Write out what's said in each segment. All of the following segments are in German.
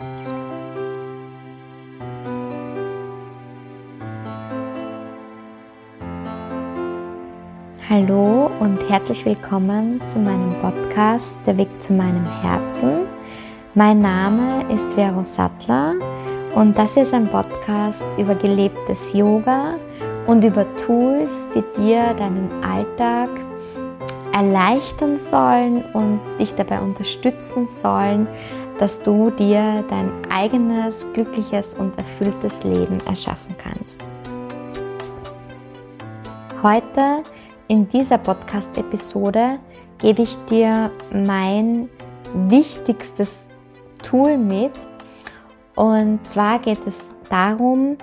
Hallo und herzlich willkommen zu meinem Podcast Der Weg zu meinem Herzen. Mein Name ist Vero Sattler und das ist ein Podcast über gelebtes Yoga und über Tools, die dir deinen Alltag erleichtern sollen und dich dabei unterstützen sollen, dass du dir dein eigenes glückliches und erfülltes Leben erschaffen kannst. Heute in dieser Podcast-Episode gebe ich dir mein wichtigstes Tool mit. Und zwar geht es darum,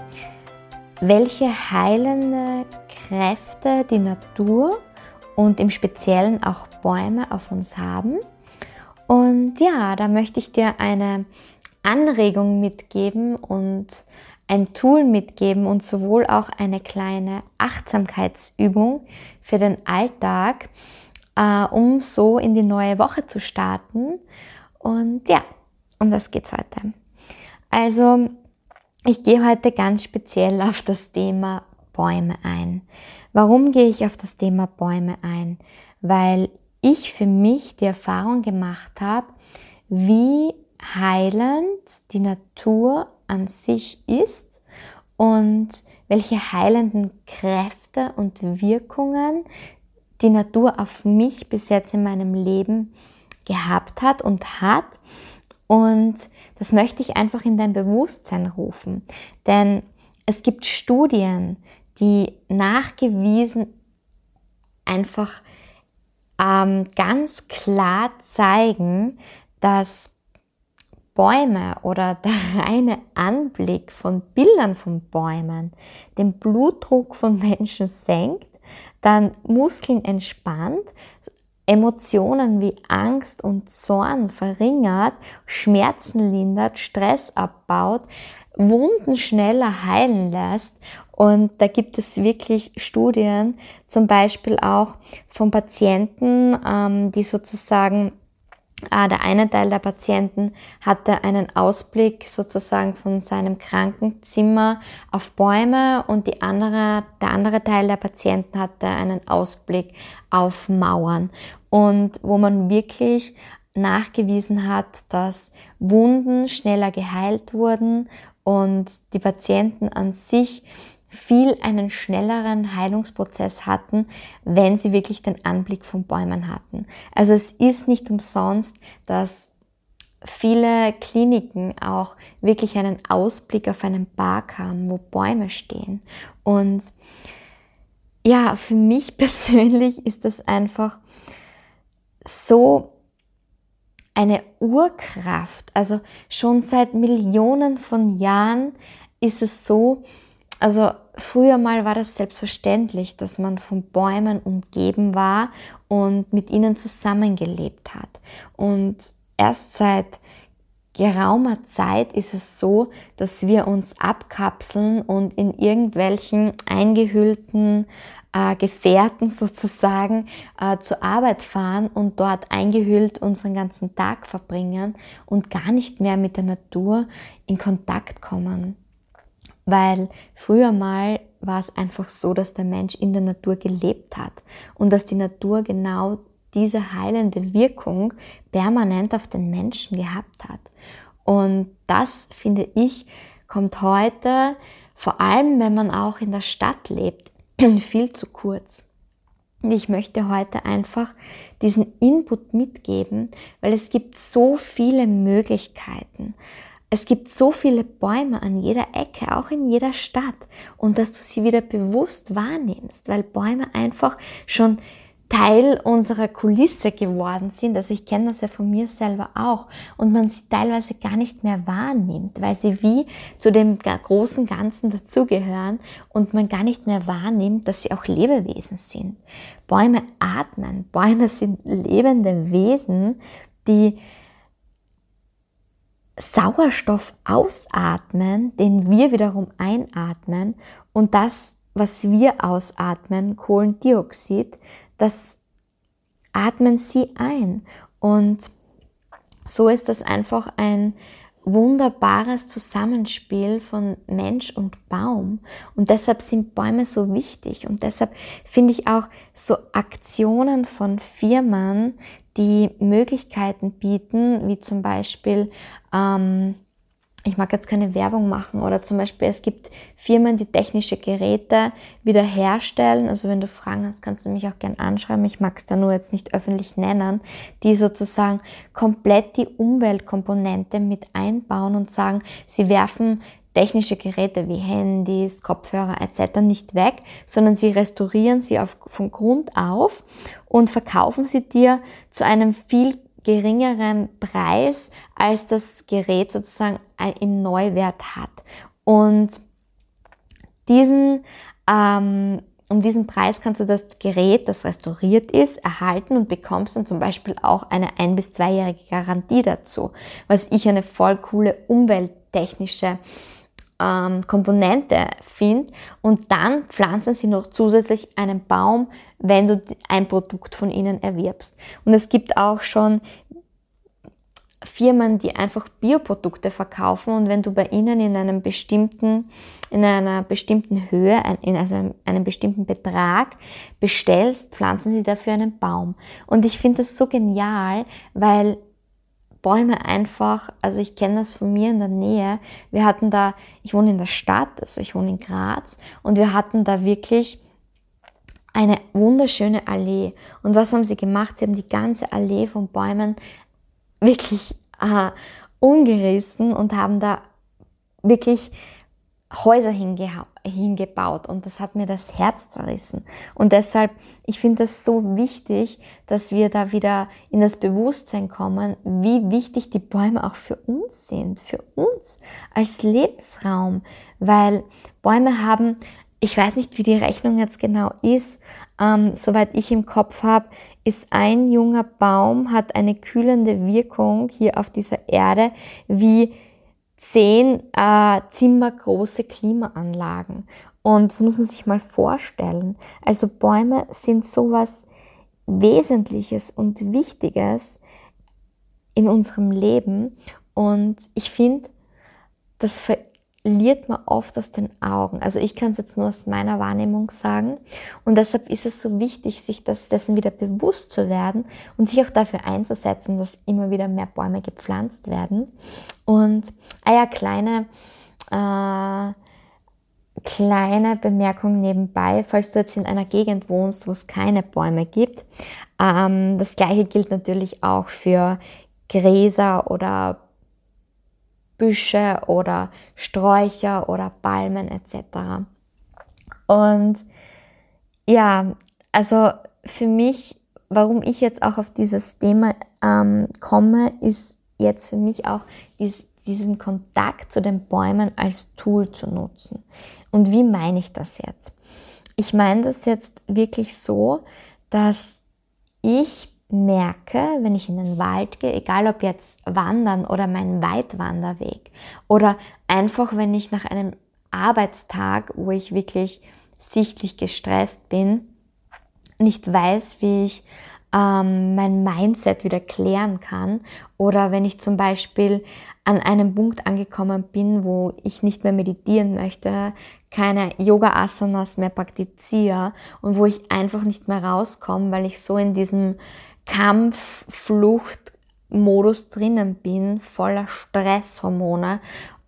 welche heilende Kräfte die Natur und im Speziellen auch Bäume auf uns haben. Und ja, da möchte ich dir eine Anregung mitgeben und ein Tool mitgeben und sowohl auch eine kleine Achtsamkeitsübung für den Alltag, äh, um so in die neue Woche zu starten. Und ja, um das geht's heute. Also, ich gehe heute ganz speziell auf das Thema Bäume ein. Warum gehe ich auf das Thema Bäume ein? Weil ich für mich die Erfahrung gemacht habe, wie heilend die Natur an sich ist und welche heilenden Kräfte und Wirkungen die Natur auf mich bis jetzt in meinem Leben gehabt hat und hat. Und das möchte ich einfach in dein Bewusstsein rufen. Denn es gibt Studien, die nachgewiesen einfach ähm, ganz klar zeigen, dass Bäume oder der reine Anblick von Bildern von Bäumen den Blutdruck von Menschen senkt, dann Muskeln entspannt, Emotionen wie Angst und Zorn verringert, Schmerzen lindert, Stress abbaut, Wunden schneller heilen lässt. Und da gibt es wirklich Studien, zum Beispiel auch von Patienten, ähm, die sozusagen Ah, der eine Teil der Patienten hatte einen Ausblick sozusagen von seinem Krankenzimmer auf Bäume und die andere, der andere Teil der Patienten hatte einen Ausblick auf Mauern. Und wo man wirklich nachgewiesen hat, dass Wunden schneller geheilt wurden und die Patienten an sich viel einen schnelleren Heilungsprozess hatten, wenn sie wirklich den Anblick von Bäumen hatten. Also es ist nicht umsonst, dass viele Kliniken auch wirklich einen Ausblick auf einen Park haben, wo Bäume stehen. Und ja, für mich persönlich ist das einfach so eine Urkraft. Also schon seit Millionen von Jahren ist es so, also früher mal war das selbstverständlich, dass man von Bäumen umgeben war und mit ihnen zusammengelebt hat. Und erst seit geraumer Zeit ist es so, dass wir uns abkapseln und in irgendwelchen eingehüllten äh, Gefährten sozusagen äh, zur Arbeit fahren und dort eingehüllt unseren ganzen Tag verbringen und gar nicht mehr mit der Natur in Kontakt kommen. Weil früher mal war es einfach so, dass der Mensch in der Natur gelebt hat und dass die Natur genau diese heilende Wirkung permanent auf den Menschen gehabt hat. Und das, finde ich, kommt heute, vor allem wenn man auch in der Stadt lebt, viel zu kurz. Und ich möchte heute einfach diesen Input mitgeben, weil es gibt so viele Möglichkeiten es gibt so viele Bäume an jeder Ecke, auch in jeder Stadt. Und dass du sie wieder bewusst wahrnimmst, weil Bäume einfach schon Teil unserer Kulisse geworden sind. Also ich kenne das ja von mir selber auch. Und man sie teilweise gar nicht mehr wahrnimmt, weil sie wie zu dem großen Ganzen dazugehören und man gar nicht mehr wahrnimmt, dass sie auch Lebewesen sind. Bäume atmen. Bäume sind lebende Wesen, die Sauerstoff ausatmen, den wir wiederum einatmen und das, was wir ausatmen, Kohlendioxid, das atmen sie ein. Und so ist das einfach ein wunderbares Zusammenspiel von Mensch und Baum. Und deshalb sind Bäume so wichtig. Und deshalb finde ich auch so Aktionen von Firmen, die Möglichkeiten bieten, wie zum Beispiel ähm, ich mag jetzt keine Werbung machen oder zum Beispiel es gibt Firmen, die technische Geräte wieder herstellen. Also wenn du Fragen hast, kannst du mich auch gern anschreiben. Ich mag es da nur jetzt nicht öffentlich nennen, die sozusagen komplett die Umweltkomponente mit einbauen und sagen, sie werfen technische Geräte wie Handys, Kopfhörer etc. nicht weg, sondern sie restaurieren sie auf, von Grund auf und verkaufen sie dir zu einem viel geringeren Preis, als das Gerät sozusagen im Neuwert hat. Und diesen, ähm, um diesen Preis kannst du das Gerät, das restauriert ist, erhalten und bekommst dann zum Beispiel auch eine ein- bis zweijährige Garantie dazu, was ich eine voll coole umwelttechnische ähm, Komponente finde. Und dann pflanzen sie noch zusätzlich einen Baum, wenn du ein Produkt von ihnen erwirbst. Und es gibt auch schon Firmen, die einfach Bioprodukte verkaufen und wenn du bei ihnen in einem bestimmten, in einer bestimmten Höhe, in also einem bestimmten Betrag bestellst, pflanzen sie dafür einen Baum. Und ich finde das so genial, weil Bäume einfach, also ich kenne das von mir in der Nähe. Wir hatten da, ich wohne in der Stadt, also ich wohne in Graz und wir hatten da wirklich eine wunderschöne Allee. Und was haben sie gemacht? Sie haben die ganze Allee von Bäumen wirklich äh, umgerissen und haben da wirklich Häuser hingebaut und das hat mir das Herz zerrissen. Und deshalb, ich finde es so wichtig, dass wir da wieder in das Bewusstsein kommen, wie wichtig die Bäume auch für uns sind, für uns als Lebensraum, weil Bäume haben, ich weiß nicht, wie die Rechnung jetzt genau ist, ähm, soweit ich im Kopf habe, ist ein junger Baum, hat eine kühlende Wirkung hier auf dieser Erde wie zehn äh, zimmergroße Klimaanlagen. Und das muss man sich mal vorstellen. Also Bäume sind sowas Wesentliches und Wichtiges in unserem Leben. Und ich finde, das verliert man oft aus den Augen. Also ich kann es jetzt nur aus meiner Wahrnehmung sagen. Und deshalb ist es so wichtig, sich das, dessen wieder bewusst zu werden und sich auch dafür einzusetzen, dass immer wieder mehr Bäume gepflanzt werden. Und, ah ja, kleine, äh, kleine Bemerkung nebenbei, falls du jetzt in einer Gegend wohnst, wo es keine Bäume gibt. Ähm, das gleiche gilt natürlich auch für Gräser oder Büsche oder Sträucher oder Palmen etc. Und ja, also für mich, warum ich jetzt auch auf dieses Thema ähm, komme, ist jetzt für mich auch dies, diesen Kontakt zu den Bäumen als Tool zu nutzen. Und wie meine ich das jetzt? Ich meine das jetzt wirklich so, dass ich merke, wenn ich in den Wald gehe, egal ob jetzt wandern oder mein Weitwanderweg oder einfach wenn ich nach einem Arbeitstag, wo ich wirklich sichtlich gestresst bin, nicht weiß, wie ich ähm, mein Mindset wieder klären kann oder wenn ich zum Beispiel an einem Punkt angekommen bin, wo ich nicht mehr meditieren möchte, keine Yoga-Asanas mehr praktiziere und wo ich einfach nicht mehr rauskomme, weil ich so in diesem Kampf, Flucht, Modus drinnen bin, voller Stresshormone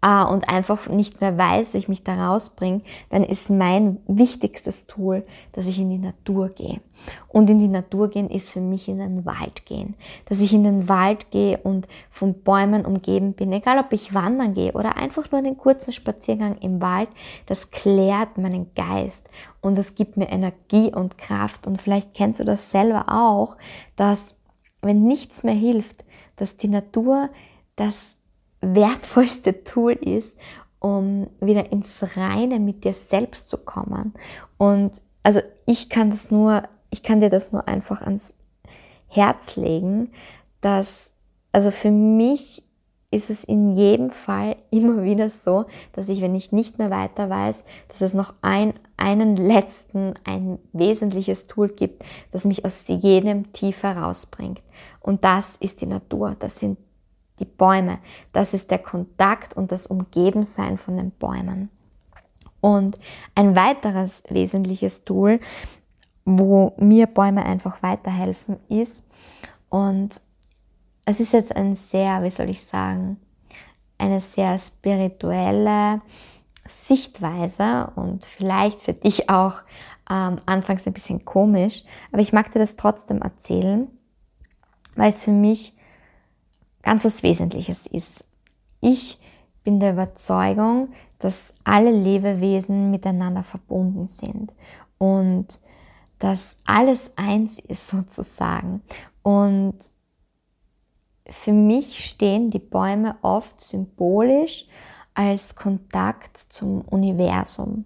äh, und einfach nicht mehr weiß, wie ich mich da rausbringe, dann ist mein wichtigstes Tool, dass ich in die Natur gehe. Und in die Natur gehen ist für mich in den Wald gehen. Dass ich in den Wald gehe und von Bäumen umgeben bin, egal ob ich wandern gehe oder einfach nur einen kurzen Spaziergang im Wald, das klärt meinen Geist und das gibt mir Energie und Kraft. Und vielleicht kennst du das selber auch, dass wenn nichts mehr hilft, dass die Natur das wertvollste Tool ist, um wieder ins Reine mit dir selbst zu kommen. Und also ich kann das nur, ich kann dir das nur einfach ans Herz legen, dass, also für mich ist es in jedem Fall immer wieder so, dass ich, wenn ich nicht mehr weiter weiß, dass es noch ein, einen letzten, ein wesentliches Tool gibt, das mich aus jedem Tief herausbringt. Und das ist die Natur. Das sind die Bäume. Das ist der Kontakt und das Umgebensein von den Bäumen. Und ein weiteres wesentliches Tool, wo mir Bäume einfach weiterhelfen, ist, und es ist jetzt ein sehr, wie soll ich sagen, eine sehr spirituelle Sichtweise und vielleicht für dich auch ähm, anfangs ein bisschen komisch, aber ich mag dir das trotzdem erzählen, weil es für mich ganz was Wesentliches ist. Ich bin der Überzeugung, dass alle Lebewesen miteinander verbunden sind und dass alles eins ist sozusagen. Und für mich stehen die Bäume oft symbolisch als Kontakt zum Universum.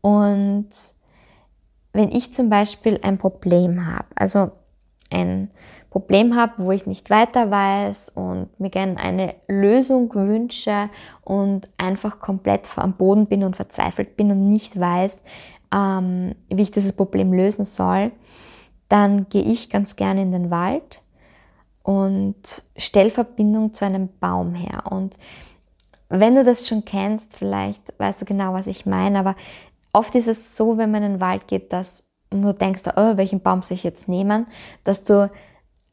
Und wenn ich zum Beispiel ein Problem habe, also ein Problem habe, wo ich nicht weiter weiß und mir gerne eine Lösung wünsche und einfach komplett am Boden bin und verzweifelt bin und nicht weiß, ähm, wie ich dieses Problem lösen soll, dann gehe ich ganz gerne in den Wald und stelle Verbindung zu einem Baum her. Und wenn du das schon kennst, vielleicht weißt du genau, was ich meine, aber oft ist es so, wenn man in den Wald geht, dass du denkst, oh, welchen Baum soll ich jetzt nehmen, dass du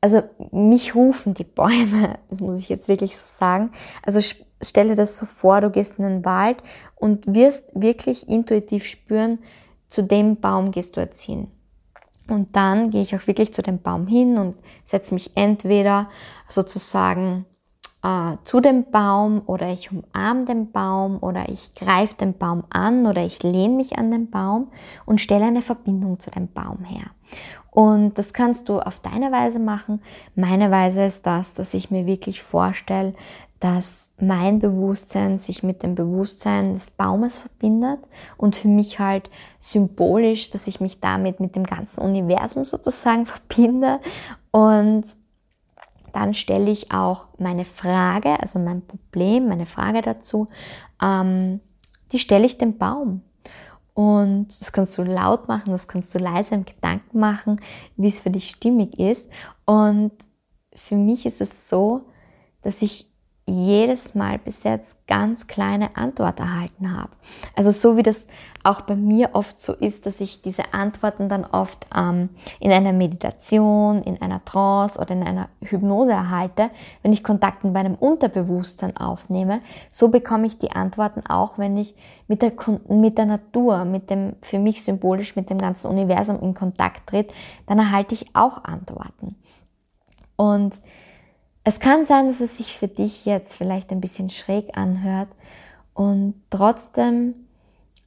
also mich rufen die Bäume, das muss ich jetzt wirklich so sagen. Also stelle das so vor, du gehst in den Wald und wirst wirklich intuitiv spüren, zu dem Baum gehst du jetzt hin. Und dann gehe ich auch wirklich zu dem Baum hin und setze mich entweder sozusagen äh, zu dem Baum oder ich umarme den Baum oder ich greife den Baum an oder ich lehne mich an den Baum und stelle eine Verbindung zu dem Baum her. Und das kannst du auf deine Weise machen. Meine Weise ist das, dass ich mir wirklich vorstelle, dass mein Bewusstsein sich mit dem Bewusstsein des Baumes verbindet und für mich halt symbolisch, dass ich mich damit mit dem ganzen Universum sozusagen verbinde. Und dann stelle ich auch meine Frage, also mein Problem, meine Frage dazu, ähm, die stelle ich dem Baum. Und das kannst du laut machen, das kannst du leise im Gedanken machen, wie es für dich stimmig ist. Und für mich ist es so, dass ich jedes Mal bis jetzt ganz kleine Antwort erhalten habe. Also so wie das auch bei mir oft so ist, dass ich diese Antworten dann oft ähm, in einer Meditation, in einer Trance oder in einer Hypnose erhalte, wenn ich Kontakt mit meinem Unterbewusstsein aufnehme, so bekomme ich die Antworten auch, wenn ich mit der, mit der Natur, mit dem, für mich symbolisch mit dem ganzen Universum in Kontakt tritt, dann erhalte ich auch Antworten. Und es kann sein, dass es sich für dich jetzt vielleicht ein bisschen schräg anhört und trotzdem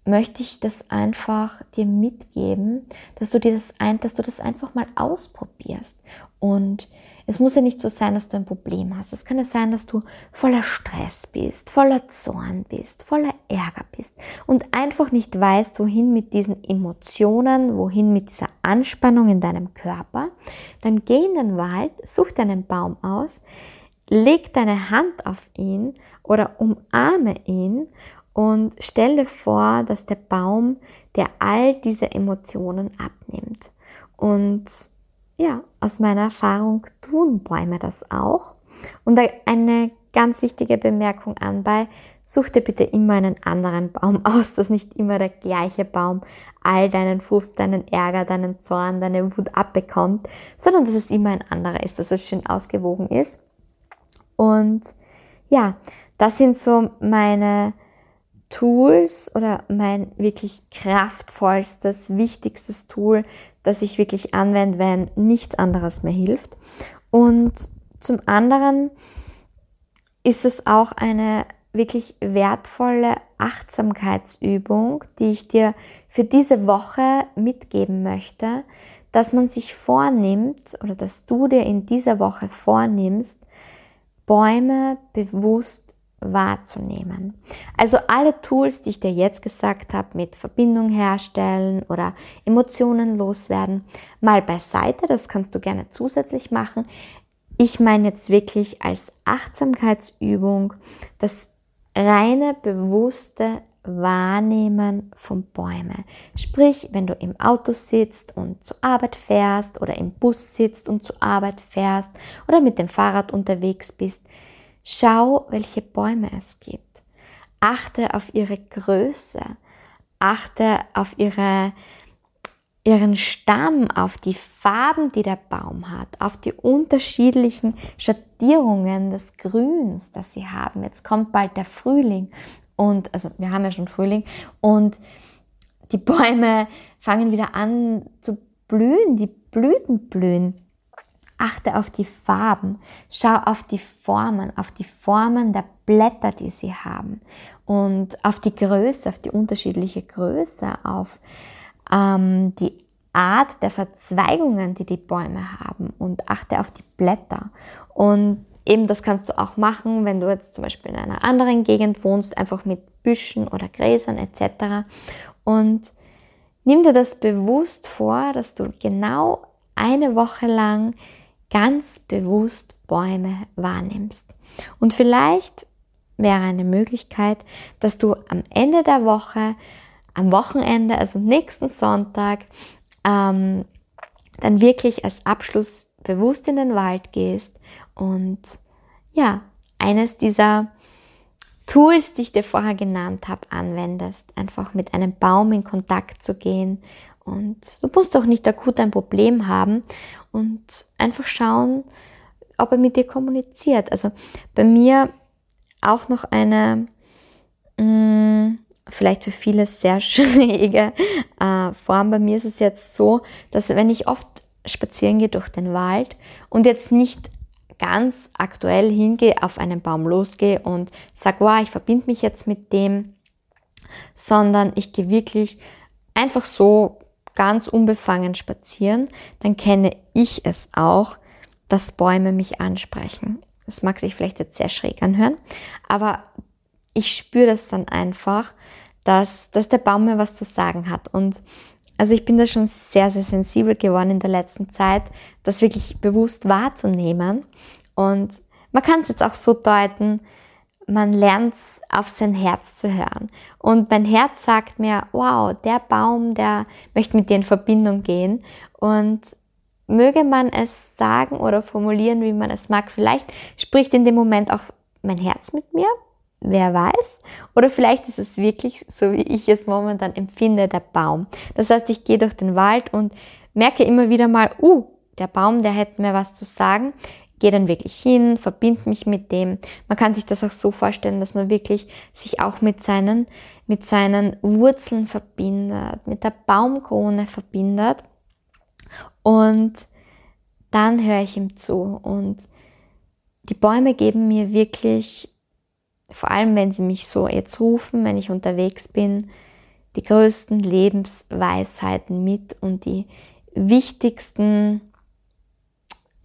möchte ich das einfach dir mitgeben, dass du dir das ein, dass du das einfach mal ausprobierst und es muss ja nicht so sein, dass du ein Problem hast. Es kann ja sein, dass du voller Stress bist, voller Zorn bist, voller Ärger bist und einfach nicht weißt, wohin mit diesen Emotionen, wohin mit dieser Anspannung in deinem Körper. Dann geh in den Wald, such deinen Baum aus, leg deine Hand auf ihn oder umarme ihn und stell dir vor, dass der Baum dir all diese Emotionen abnimmt. Und ja, aus meiner Erfahrung tun Bäume das auch. Und eine ganz wichtige Bemerkung anbei, such dir bitte immer einen anderen Baum aus, dass nicht immer der gleiche Baum all deinen Frust, deinen Ärger, deinen Zorn, deine Wut abbekommt, sondern dass es immer ein anderer ist, dass es schön ausgewogen ist. Und ja, das sind so meine Tools oder mein wirklich kraftvollstes, wichtigstes Tool, das ich wirklich anwende, wenn nichts anderes mehr hilft. Und zum anderen ist es auch eine wirklich wertvolle Achtsamkeitsübung, die ich dir für diese Woche mitgeben möchte, dass man sich vornimmt oder dass du dir in dieser Woche vornimmst, Bäume bewusst wahrzunehmen. Also alle Tools, die ich dir jetzt gesagt habe, mit Verbindung herstellen oder Emotionen loswerden, mal beiseite, das kannst du gerne zusätzlich machen. Ich meine jetzt wirklich als Achtsamkeitsübung das reine, bewusste Wahrnehmen von Bäumen. Sprich, wenn du im Auto sitzt und zur Arbeit fährst oder im Bus sitzt und zur Arbeit fährst oder mit dem Fahrrad unterwegs bist, Schau, welche Bäume es gibt. Achte auf ihre Größe. Achte auf ihre, ihren Stamm, auf die Farben, die der Baum hat, auf die unterschiedlichen Schattierungen des Grüns, das sie haben. Jetzt kommt bald der Frühling und, also wir haben ja schon Frühling und die Bäume fangen wieder an zu blühen, die Blüten blühen. Achte auf die Farben, schau auf die Formen, auf die Formen der Blätter, die sie haben und auf die Größe, auf die unterschiedliche Größe, auf ähm, die Art der Verzweigungen, die die Bäume haben und achte auf die Blätter. Und eben das kannst du auch machen, wenn du jetzt zum Beispiel in einer anderen Gegend wohnst, einfach mit Büschen oder Gräsern etc. Und nimm dir das bewusst vor, dass du genau eine Woche lang ganz bewusst Bäume wahrnimmst. Und vielleicht wäre eine Möglichkeit, dass du am Ende der Woche, am Wochenende, also nächsten Sonntag, ähm, dann wirklich als Abschluss bewusst in den Wald gehst und ja, eines dieser Tools, die ich dir vorher genannt habe, anwendest. Einfach mit einem Baum in Kontakt zu gehen. Und du musst auch nicht akut ein Problem haben und einfach schauen, ob er mit dir kommuniziert. Also bei mir auch noch eine, mh, mm, vielleicht für viele sehr schräge äh, Form. Bei mir ist es jetzt so, dass wenn ich oft spazieren gehe durch den Wald und jetzt nicht ganz aktuell hingehe, auf einen Baum losgehe und sage, wow, ich verbinde mich jetzt mit dem, sondern ich gehe wirklich einfach so ganz unbefangen spazieren, dann kenne ich es auch, dass Bäume mich ansprechen. Das mag sich vielleicht jetzt sehr schräg anhören, aber ich spüre das dann einfach, dass, dass der Baum mir was zu sagen hat. Und also ich bin da schon sehr, sehr sensibel geworden in der letzten Zeit, das wirklich bewusst wahrzunehmen. Und man kann es jetzt auch so deuten, man lernt auf sein Herz zu hören. Und mein Herz sagt mir, wow, der Baum, der möchte mit dir in Verbindung gehen. Und möge man es sagen oder formulieren, wie man es mag, vielleicht spricht in dem Moment auch mein Herz mit mir, wer weiß. Oder vielleicht ist es wirklich, so wie ich es momentan empfinde, der Baum. Das heißt, ich gehe durch den Wald und merke immer wieder mal, uh, der Baum, der hätte mir was zu sagen gehe dann wirklich hin, verbinde mich mit dem. Man kann sich das auch so vorstellen, dass man wirklich sich auch mit seinen, mit seinen Wurzeln verbindet, mit der Baumkrone verbindet. Und dann höre ich ihm zu. Und die Bäume geben mir wirklich, vor allem wenn sie mich so jetzt rufen, wenn ich unterwegs bin, die größten Lebensweisheiten mit und die wichtigsten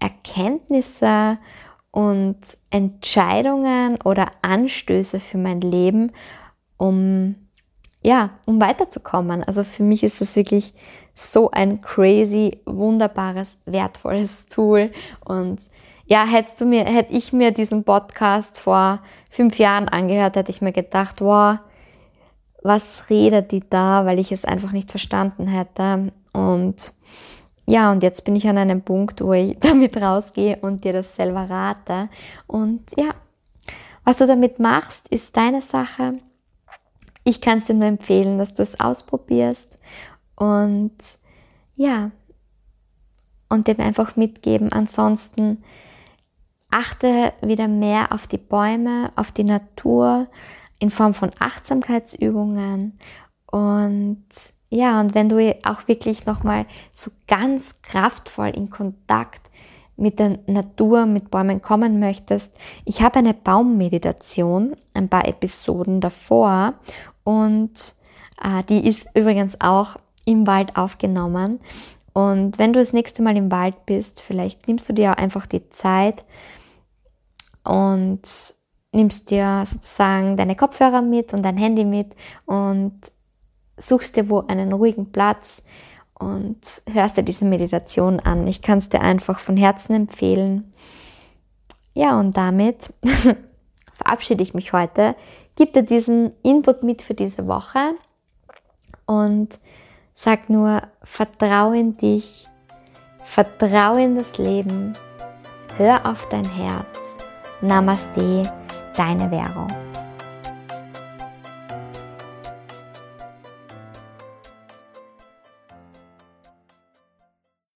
Erkenntnisse und Entscheidungen oder Anstöße für mein Leben, um ja, um weiterzukommen. Also für mich ist das wirklich so ein crazy, wunderbares, wertvolles Tool. Und ja, hättest du mir, hätte ich mir diesen Podcast vor fünf Jahren angehört, hätte ich mir gedacht, wow, was redet die da, weil ich es einfach nicht verstanden hätte. Und ja, und jetzt bin ich an einem Punkt, wo ich damit rausgehe und dir das selber rate. Und ja, was du damit machst, ist deine Sache. Ich kann es dir nur empfehlen, dass du es ausprobierst und ja, und dem einfach mitgeben. Ansonsten achte wieder mehr auf die Bäume, auf die Natur in Form von Achtsamkeitsübungen und ja, und wenn du auch wirklich nochmal so ganz kraftvoll in Kontakt mit der Natur, mit Bäumen kommen möchtest, ich habe eine Baummeditation, ein paar Episoden davor und äh, die ist übrigens auch im Wald aufgenommen. Und wenn du das nächste Mal im Wald bist, vielleicht nimmst du dir einfach die Zeit und nimmst dir sozusagen deine Kopfhörer mit und dein Handy mit und suchst dir wo einen ruhigen Platz und hörst dir diese Meditation an. Ich kann es dir einfach von Herzen empfehlen. Ja, und damit verabschiede ich mich heute. Gib dir diesen Input mit für diese Woche und sag nur, vertraue in dich, vertraue in das Leben, hör auf dein Herz, Namaste, deine Vero.